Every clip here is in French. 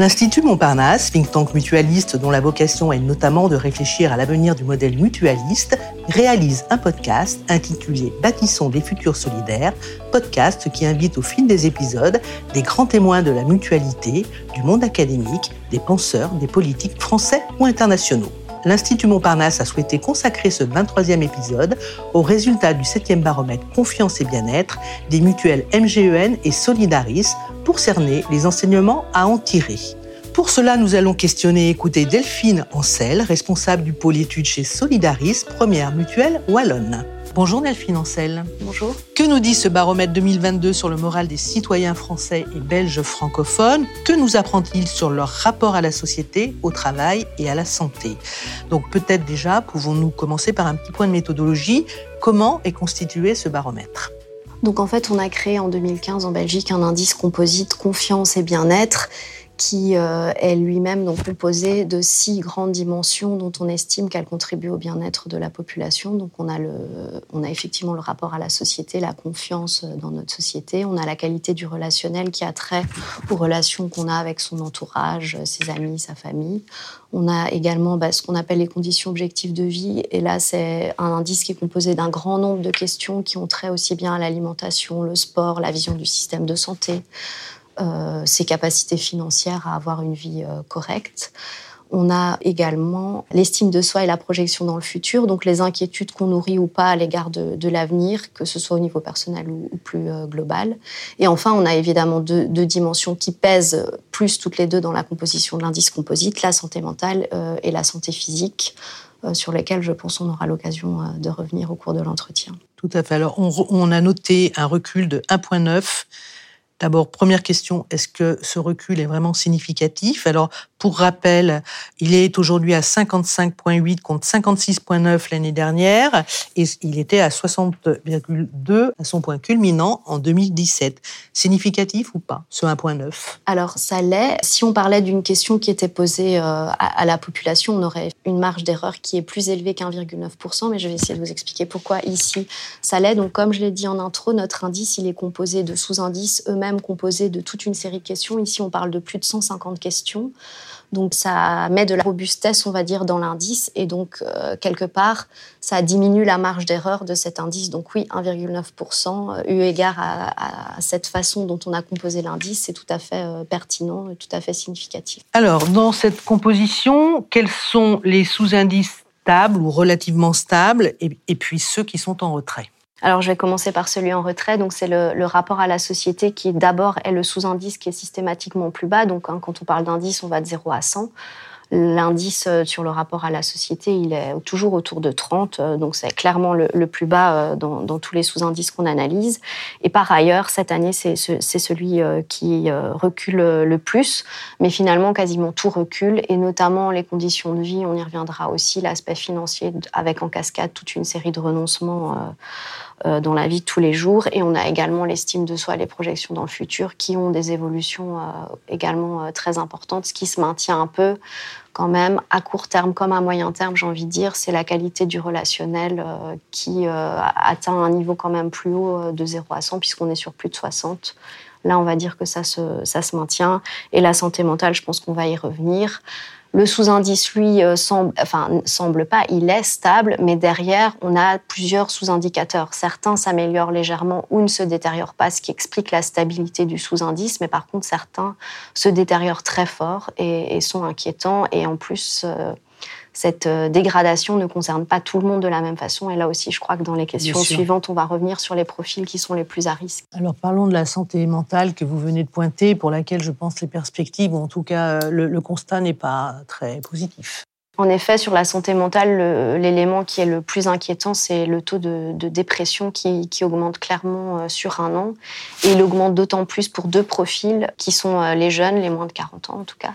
L'Institut Montparnasse, think tank mutualiste dont la vocation est notamment de réfléchir à l'avenir du modèle mutualiste, réalise un podcast intitulé Bâtissons des futurs solidaires, podcast qui invite au fil des épisodes des grands témoins de la mutualité, du monde académique, des penseurs, des politiques français ou internationaux l'Institut Montparnasse a souhaité consacrer ce 23e épisode aux résultats du 7e baromètre Confiance et bien-être des mutuelles MGEN et Solidaris pour cerner les enseignements à en tirer. Pour cela, nous allons questionner et écouter Delphine Ancel, responsable du pôle études chez Solidaris, première mutuelle wallonne. Bonjour Delphine Ancel. Bonjour. Que nous dit ce baromètre 2022 sur le moral des citoyens français et belges francophones Que nous apprend-il sur leur rapport à la société, au travail et à la santé? Donc peut-être déjà, pouvons-nous commencer par un petit point de méthodologie. Comment est constitué ce baromètre? Donc en fait, on a créé en 2015 en Belgique un indice composite confiance et bien-être qui euh, est lui-même donc composé de six grandes dimensions dont on estime qu'elles contribuent au bien-être de la population. Donc on a, le, on a effectivement le rapport à la société, la confiance dans notre société, on a la qualité du relationnel qui a trait aux relations qu'on a avec son entourage, ses amis, sa famille. On a également bah, ce qu'on appelle les conditions objectives de vie. Et là, c'est un indice qui est composé d'un grand nombre de questions qui ont trait aussi bien à l'alimentation, le sport, la vision du système de santé, euh, ses capacités financières à avoir une vie euh, correcte. On a également l'estime de soi et la projection dans le futur, donc les inquiétudes qu'on nourrit ou pas à l'égard de, l'avenir, que ce soit au niveau personnel ou, plus euh, global. Et enfin, on a évidemment deux, dimensions qui pèsent plus toutes les deux dans la composition de l'indice composite, la santé mentale et la santé physique, sur lesquelles je pense on aura l'occasion de revenir au cours de l'entretien. Tout à fait. Alors, on a noté un recul de 1,9 D'abord, première question, est-ce que ce recul est vraiment significatif? Alors, pour rappel, il est aujourd'hui à 55,8 contre 56,9 l'année dernière et il était à 60,2 à son point culminant en 2017. Significatif ou pas, ce 1,9 Alors, ça l'est. Si on parlait d'une question qui était posée euh, à la population, on aurait une marge d'erreur qui est plus élevée qu'1,9%, mais je vais essayer de vous expliquer pourquoi ici ça l'est. Donc, comme je l'ai dit en intro, notre indice, il est composé de sous-indices eux-mêmes composé de toute une série de questions. Ici, on parle de plus de 150 questions. Donc ça met de la robustesse, on va dire, dans l'indice. Et donc, euh, quelque part, ça diminue la marge d'erreur de cet indice. Donc oui, 1,9%, euh, eu égard à, cette façon dont on a composé l'indice, c'est tout à fait euh, pertinent et tout à fait significatif. Alors, dans cette composition, quels sont les sous-indices stables ou relativement stables et puis ceux qui sont en retrait? Alors, je vais commencer par celui en retrait. Donc, c'est le, rapport à la société qui, d'abord, est le sous-indice qui est systématiquement plus bas. Donc, hein, quand on parle d'indice, on va de 0 à 100. L'indice euh, sur le rapport à la société, il est toujours autour de 30, euh, donc c'est clairement le, plus bas euh, dans, tous les sous-indices qu'on analyse. Et par ailleurs, cette année, c'est celui qui recule le plus, mais finalement, quasiment tout recule, et notamment les conditions de vie, on y reviendra aussi, l'aspect financier, avec en cascade toute une série de renoncements dans la vie de tous les jours. Et on a également l'estime de soi, les projections dans le futur, qui ont des évolutions également très importantes, ce qui se maintient un peu quand même, à court terme comme à moyen terme, j'ai envie de dire, c'est la qualité du relationnel euh, qui euh, atteint un niveau quand même plus haut euh, de 0 à 100, puisqu'on est sur plus de 60. Là, on va dire que ça se, ça se maintient. Et la santé mentale, je pense qu'on va y revenir. Le sous-indice, lui, euh, semble, enfin, semble pas, il est stable, mais derrière, on a plusieurs sous-indicateurs. Certains s'améliorent légèrement ou ne se détériorent pas, ce qui explique la stabilité du sous-indice, mais par contre, certains se détériorent très fort et, sont inquiétants. Et en plus, euh, cette euh, dégradation ne concerne pas tout le monde de la même façon. Et là aussi, je crois que dans les questions suivantes, on va revenir sur les profils qui sont les plus à risque. Alors parlons de la santé mentale que vous venez de pointer, pour laquelle je pense les perspectives, ou en tout cas euh, le constat n'est pas très positif. En effet, sur la santé mentale, l'élément qui est le plus inquiétant, c'est le taux de, dépression qui, augmente clairement euh, sur un an. Et il augmente d'autant plus pour deux profils qui sont euh, les jeunes, les moins de 40 ans en tout cas,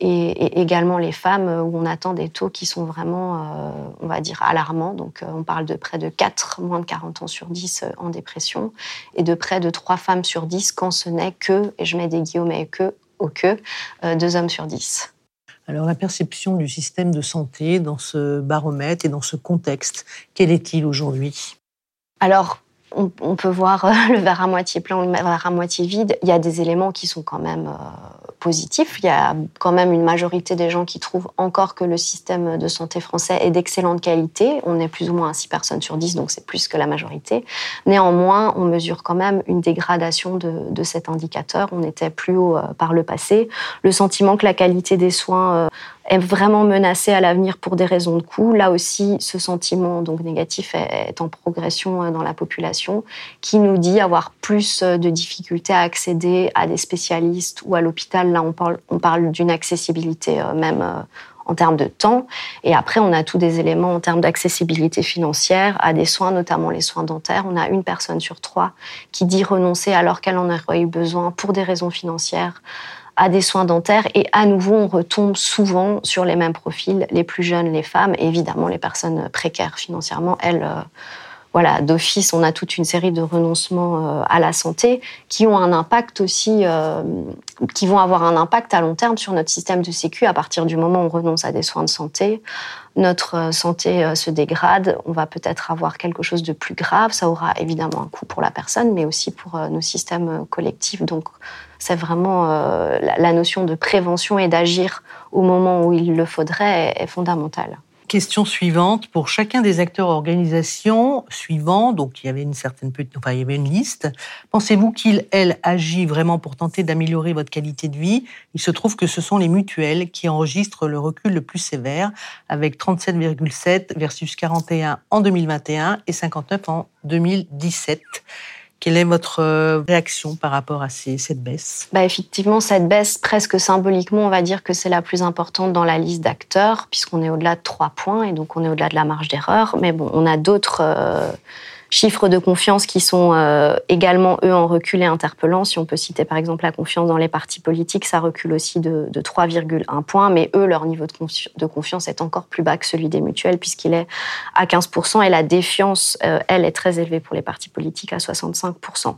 et, également les femmes euh, où on attend des taux qui sont vraiment, on va dire, alarmants. Donc on parle de près de 4 moins de 40 ans sur 10 en dépression et de près de 3 femmes sur 10 quand ce n'est que, et je mets des guillemets que, au que, 2 hommes sur 10. Alors la perception du système de santé dans ce baromètre et dans ce contexte, quel est-il aujourd'hui? Alors on, peut voir le verre à moitié plein ou le verre à moitié vide. Il y a des éléments qui sont quand même euh, positif. Il y a quand même une majorité des gens qui trouvent encore que le système de santé français est d'excellente qualité. On est plus ou moins à 6 personnes sur 10, donc c'est plus que la majorité. Néanmoins, on mesure quand même une dégradation de, de cet indicateur. On était plus haut euh, par le passé. Le sentiment que la qualité des soins euh, est vraiment menacée à l'avenir pour des raisons de coût. Là aussi, ce sentiment donc négatif est en progression euh, dans la population, qui nous dit avoir plus de difficultés à accéder à des spécialistes ou à l'hôpital. Là, on parle, on parle d'une accessibilité même en termes de temps. Et après, on a tous des éléments en termes d'accessibilité financière à des soins, notamment les soins dentaires. On a une personne sur trois qui dit renoncer alors qu'elle en aurait eu besoin pour des raisons financières à des soins dentaires. Et à nouveau, on retombe souvent sur les mêmes profils, les plus jeunes, les femmes, et évidemment les personnes précaires financièrement, elles euh, voilà, d'office, on a toute une série de renoncements euh, à la santé qui ont un impact aussi, euh, qui vont avoir un impact à long terme sur notre système de sécu. À partir du moment où on renonce à des soins de santé, notre santé se dégrade. On va peut-être avoir quelque chose de plus grave. Ça aura évidemment un coût pour la personne, mais aussi pour nos systèmes collectifs. Donc, c'est vraiment la notion de prévention et d'agir au moment où il le faudrait est fondamentale. Question suivante pour chacun des acteurs organisations suivants. Donc il y avait une certaine il y avait une liste. Pensez-vous qu'il elle agit vraiment pour tenter d'améliorer votre qualité de vie? Il se trouve que ce sont les mutuelles qui enregistrent le recul le plus sévère, avec 37,7 versus 41 en 2021 et 59 en 2017. Quelle est votre euh, réaction par rapport à cette baisse? Bah Effectivement, cette baisse, presque symboliquement, on va dire que c'est la plus importante dans la liste d'acteurs, puisqu'on est au-delà de trois points et donc on est au-delà de la marge d'erreur. Mais bon, on a d'autres euh, chiffres de confiance qui sont euh, également, eux, en recul et interpellants. Si on peut citer par exemple la confiance dans les partis politiques, ça recule aussi de, 3,1 points, mais eux, leur niveau de, confiance est encore plus bas que celui des mutuelles, puisqu'il est à 15%, et la défiance, euh, elle, est très élevée pour les partis politiques, à 65%.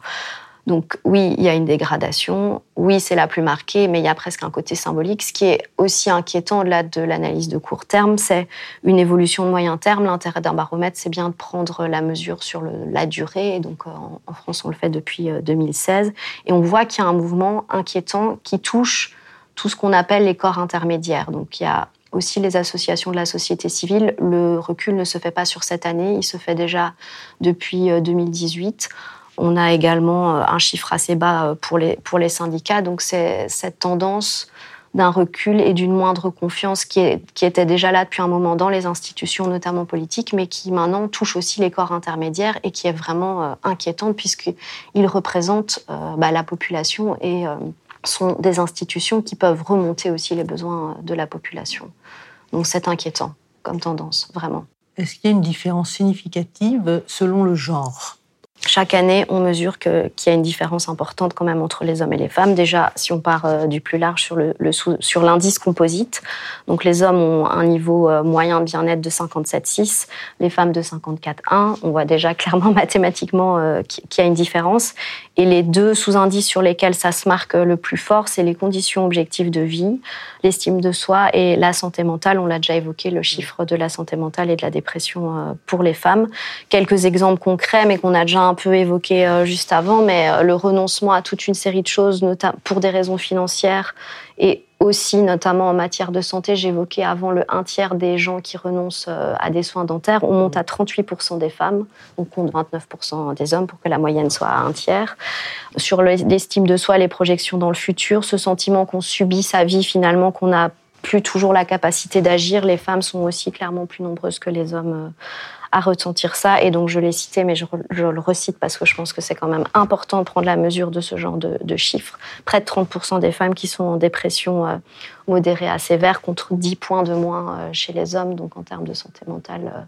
Donc oui, il y a une dégradation, oui, c'est la plus marquée, mais il y a presque un côté symbolique. Ce qui est aussi inquiétant au-delà de l'analyse de court terme, c'est une évolution de moyen terme. L'intérêt d'un baromètre, c'est bien de prendre la mesure sur la durée. donc euh, en, France, on le fait depuis 2016. Euh, Et on voit qu'il y a un mouvement inquiétant qui touche tout ce qu'on appelle les corps intermédiaires. Donc il y a aussi les associations de la société civile. Le recul ne se fait pas sur cette année, il se fait déjà depuis 2018. On a également euh, un chiffre assez bas euh, pour les, syndicats. Donc c'est cette tendance d'un recul et d'une moindre confiance qui, était déjà là depuis un moment dans les institutions, notamment politiques, mais qui maintenant touche aussi les corps intermédiaires et qui est vraiment euh, inquiétante puisqu'ils représentent bah, la population et sont des institutions qui peuvent remonter aussi les besoins de la population. Donc c'est inquiétant comme tendance, vraiment. Est-ce qu'il y a une différence significative selon le genre? Chaque année, on mesure qu'il y a une différence importante quand même entre les hommes et les femmes. Déjà, si on part euh, du plus large sur, l'indice composite, donc les hommes ont un niveau euh, moyen de bien-être de 57,6, les femmes de 54,1. On voit déjà clairement mathématiquement euh, qu'il y a une différence. Et les deux sous-indices sur lesquels ça se marque le plus fort, c'est les conditions objectives de vie, l'estime de soi et la santé mentale. On l'a déjà évoqué, le chiffre de la santé mentale et de la dépression pour les femmes. Quelques exemples concrets, mais qu'on a déjà un peu évoqué euh, juste avant, mais euh, le renoncement à toute une série de choses, notamment pour des raisons financières et aussi notamment en matière de santé. J'évoquais avant le un tiers des gens qui renoncent euh, à des soins dentaires. On monte à 38% des femmes, on compte 29% des hommes pour que la moyenne soit à un tiers. Sur l'estime de soi, les projections dans le futur, ce sentiment qu'on subit sa vie finalement, qu'on n'a plus toujours la capacité d'agir. Les femmes sont aussi clairement plus nombreuses que les hommes à ressentir ça. Et donc, je l'ai cité, mais je, le recite parce que je pense que c'est quand même important de prendre la mesure de ce genre de, chiffres. Près de 30% des femmes qui sont en dépression euh, modérée à sévère contre 10 points de moins euh, chez les hommes. Donc, en termes de santé mentale, euh,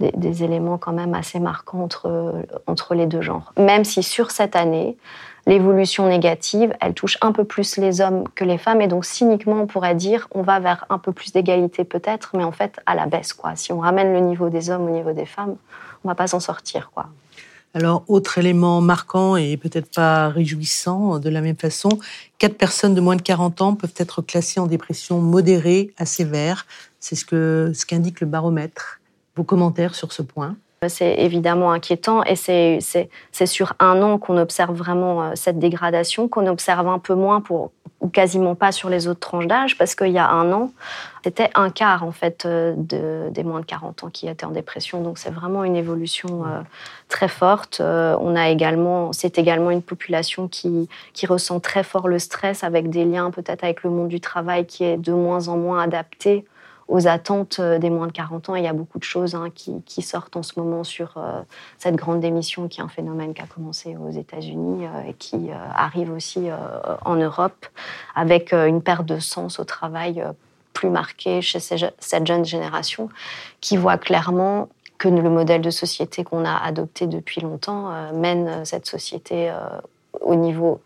des, des, éléments quand même assez marquants entre, entre les deux genres. Même si sur cette année, l'évolution négative, elle touche un peu plus les hommes que les femmes. Et donc, cyniquement, on pourrait dire, on va vers un peu plus d'égalité peut-être, mais en fait, à la baisse. Quoi. Si on ramène le niveau des hommes au niveau des femmes, on va pas s'en sortir. Quoi. Alors, autre élément marquant et peut-être pas réjouissant de la même façon, quatre personnes de moins de 40 ans peuvent être classées en dépression modérée à sévère. C'est ce que ce qu'indique le baromètre. Vos commentaires sur ce point c'est évidemment inquiétant et c'est sur un an qu'on observe vraiment euh, cette dégradation, qu'on observe un peu moins pour quasiment pas sur les autres tranches d'âge, parce qu'il y a un an, c'était un quart en fait euh, de, des moins de 40 ans qui étaient en dépression. Donc c'est vraiment une évolution euh, très forte. On a également, c'est également une population qui, qui ressent très fort le stress, avec des liens peut-être avec le monde du travail qui est de moins en moins adapté aux attentes euh, des moins de 40 ans. il y a beaucoup de choses hein, qui, sortent en ce moment sur euh, cette grande démission qui est un phénomène qui a commencé aux États-Unis euh, et qui arrive aussi en Europe avec une perte de sens au travail plus marquée chez cette jeune génération qui voit clairement que le modèle de société qu'on a adopté depuis longtemps mène cette société au niveau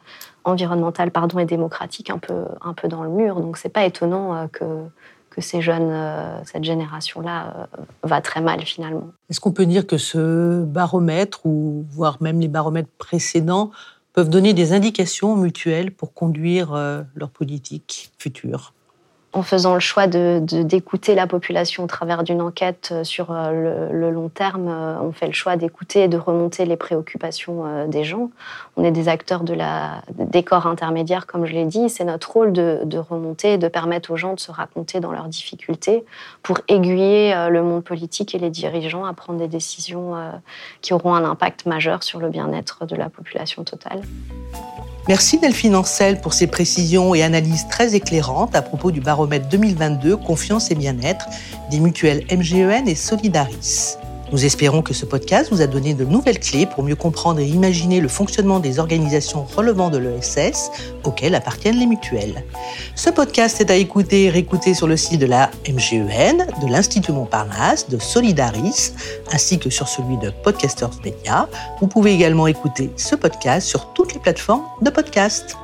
environnemental pardon, et démocratique un peu, un peu dans le mur. Donc c'est pas étonnant que que euh, cette génération-là euh, va très mal finalement. Est-ce qu'on peut dire que ce baromètre, ou voire même les baromètres précédents, peuvent donner des indications mutuelles pour conduire euh, leur politique future? En faisant le choix d'écouter la population au travers d'une enquête euh, sur euh, le, long terme, euh, on fait le choix d'écouter et de remonter les préoccupations des gens. On est des acteurs de la, des corps intermédiaires, comme je l'ai dit. C'est notre rôle de, remonter de permettre aux gens de se raconter dans leurs difficultés pour aiguiller le monde politique et les dirigeants à prendre des décisions qui auront un impact majeur sur le bien-être de la population totale. Merci Delphine Ancel pour ces précisions et analyses très éclairantes à propos du baromètre 2022 Confiance et bien-être des mutuelles MGEN et Solidaris. Nous espérons que ce podcast vous a donné de nouvelles clés pour mieux comprendre et imaginer le fonctionnement des organisations relevant de l'ESS auxquelles appartiennent les mutuelles. Ce podcast est à écouter et réécouter sur le site de la MGEN, de l'Institut Montparnasse, de Solidaris, ainsi que sur celui de Podcasters Media. Vous pouvez également écouter ce podcast sur toutes les plateformes de podcast.